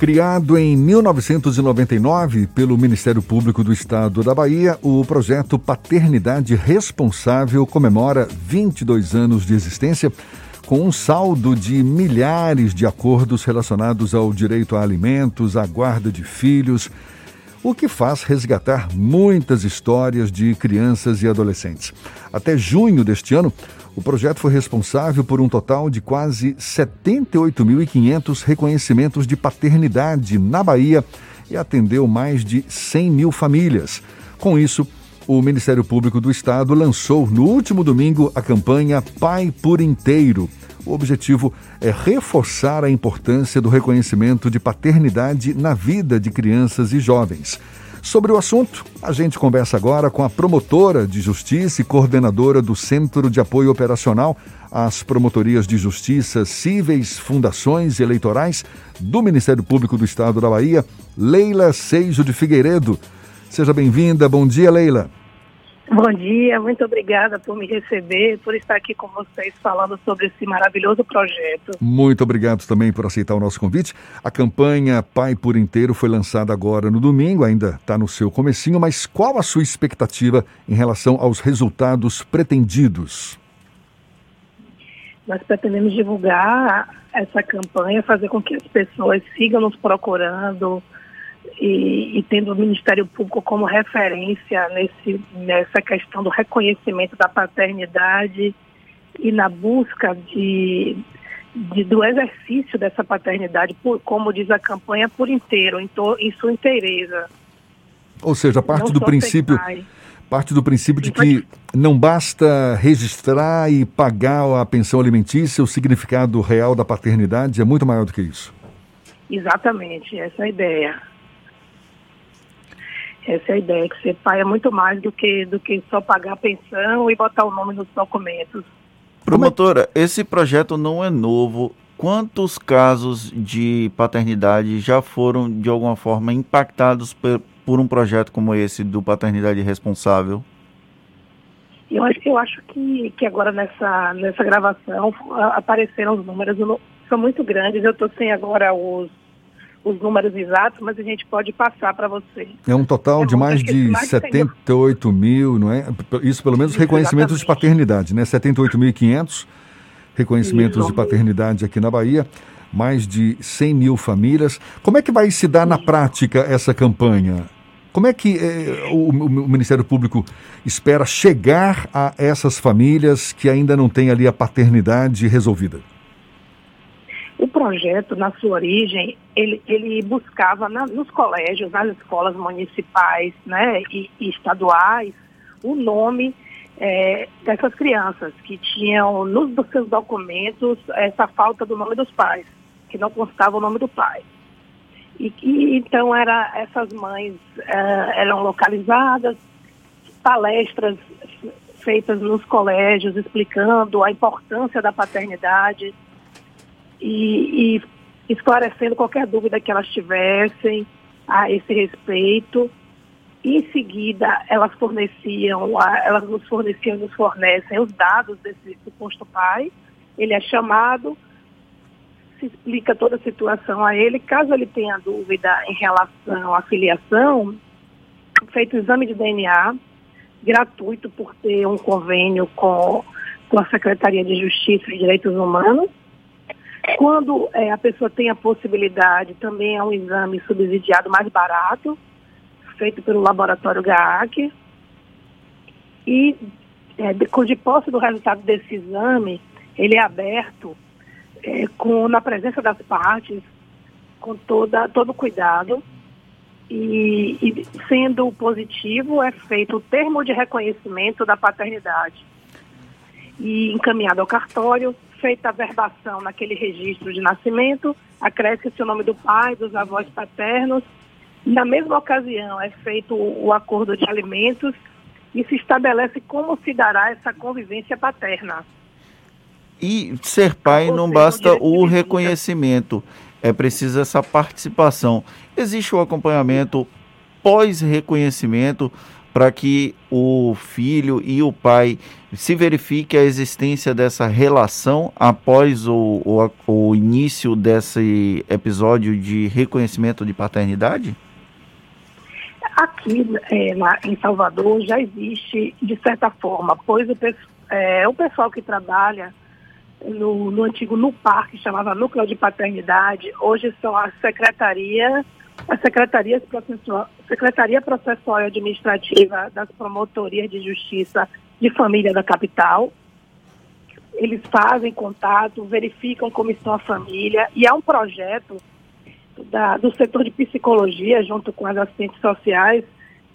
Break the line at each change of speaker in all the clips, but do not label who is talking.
Criado em 1999 pelo Ministério Público do Estado da Bahia, o projeto Paternidade Responsável comemora 22 anos de existência com um saldo de milhares de acordos relacionados ao direito a alimentos, à guarda de filhos, o que faz resgatar muitas histórias de crianças e adolescentes. Até junho deste ano, o projeto foi responsável por um total de quase 78.500 reconhecimentos de paternidade na Bahia e atendeu mais de 100 mil famílias. Com isso, o Ministério Público do Estado lançou no último domingo a campanha Pai por Inteiro. O objetivo é reforçar a importância do reconhecimento de paternidade na vida de crianças e jovens. Sobre o assunto, a gente conversa agora com a promotora de justiça e coordenadora do Centro de Apoio Operacional às Promotorias de Justiça Cíveis, Fundações Eleitorais do Ministério Público do Estado da Bahia, Leila Seijo de Figueiredo. Seja bem-vinda. Bom dia, Leila.
Bom dia, muito obrigada por me receber, por estar aqui com vocês falando sobre esse maravilhoso projeto.
Muito obrigado também por aceitar o nosso convite. A campanha Pai por Inteiro foi lançada agora no domingo, ainda está no seu comecinho, mas qual a sua expectativa em relação aos resultados pretendidos?
Nós pretendemos divulgar essa campanha, fazer com que as pessoas sigam nos procurando, e, e, tendo o Ministério Público como referência nesse, nessa questão do reconhecimento da paternidade e na busca de, de do exercício dessa paternidade, por, como diz a campanha, por inteiro, em, to, em sua inteireza.
Ou seja, parte do princípio parte do princípio de que não basta registrar e pagar a pensão alimentícia, o significado real da paternidade é muito maior do que isso.
Exatamente, essa é a ideia. Essa é a ideia, que ser pai é muito mais do que, do que só pagar a pensão e botar o nome nos documentos.
Promotora, esse projeto não é novo. Quantos casos de paternidade já foram, de alguma forma, impactados por, por um projeto como esse do Paternidade Responsável?
Eu acho, eu acho que, que agora nessa, nessa gravação apareceram os números, são muito grandes. Eu estou sem agora os, os números exatos, mas a gente pode passar para você.
É um total é de mais de mais 78 mil, não é? Isso pelo menos Isso, reconhecimentos exatamente. de paternidade, né? 78.500 reconhecimentos Isso. de paternidade aqui na Bahia, mais de 100 mil famílias. Como é que vai se dar na prática essa campanha? Como é que eh, o, o, Ministério Público espera chegar a essas famílias que ainda não têm ali a paternidade resolvida?
Projeto, na sua origem, ele, ele buscava na, nos colégios, nas escolas municipais né, e, e estaduais, o nome é, dessas crianças que tinham nos seus documentos essa falta do nome dos pais, que não constava o nome do pai. E, e então era, essas mães é, eram localizadas, palestras feitas nos colégios explicando a importância da paternidade e, e esclarecendo qualquer dúvida que elas tivessem a esse respeito. Em seguida, elas forneciam, elas nos forneciam e nos fornecem os dados desse suposto pai. Ele é chamado, se explica toda a situação a ele. Caso ele tenha dúvida em relação à filiação, feito o exame de DNA, gratuito por ter um convênio com, com a Secretaria de Justiça e Direitos Humanos. Quando é, a pessoa tem a possibilidade, também é um exame subsidiado mais barato, feito pelo laboratório GAAC. E é, de, de posse do resultado desse exame, ele é aberto é, com, na presença das partes, com toda, todo cuidado. E, e, sendo positivo, é feito o termo de reconhecimento da paternidade e encaminhado ao cartório feita a verbação naquele registro de nascimento, acresce-se o nome do pai, dos avós paternos. Na mesma ocasião, é feito o acordo de alimentos e se estabelece como se dará essa convivência paterna.
E ser pai não basta o reconhecimento, é preciso essa participação. Existe o acompanhamento pós-reconhecimento para que o filho e o pai se verifique a existência dessa relação após o, o, o início desse episódio de reconhecimento de paternidade?
Aqui é, em Salvador já existe, de certa forma, pois o, é, o pessoal que trabalha no, no antigo NUPAR, que chamava Núcleo de Paternidade, hoje são as secretarias, as secretarias processual, Secretaria Processual e Administrativa das Promotorias de Justiça de Família da capital. Eles fazem contato, verificam como está a família e há um projeto da, do setor de psicologia, junto com as assistentes sociais,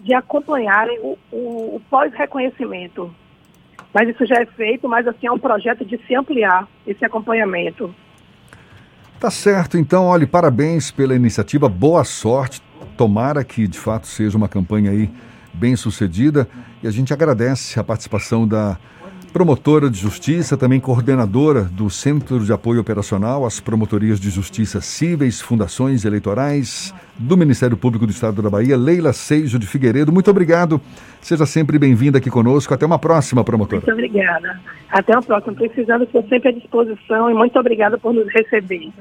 de acompanharem o, o, o pós-reconhecimento mas isso já é feito, mas assim é um projeto de se ampliar esse acompanhamento.
Tá certo, então, olhe, parabéns pela iniciativa, boa sorte. Tomara que de fato seja uma campanha aí bem sucedida. E a gente agradece a participação da promotora de justiça, também coordenadora do Centro de Apoio Operacional às Promotorias de Justiça Cíveis, Fundações Eleitorais do Ministério Público do Estado da Bahia, Leila Seijo de Figueiredo. Muito obrigado. Seja sempre bem-vinda aqui conosco. Até uma próxima, promotora.
Muito obrigada. Até uma próxima. Precisando, estou sempre à disposição e muito obrigada por nos receber.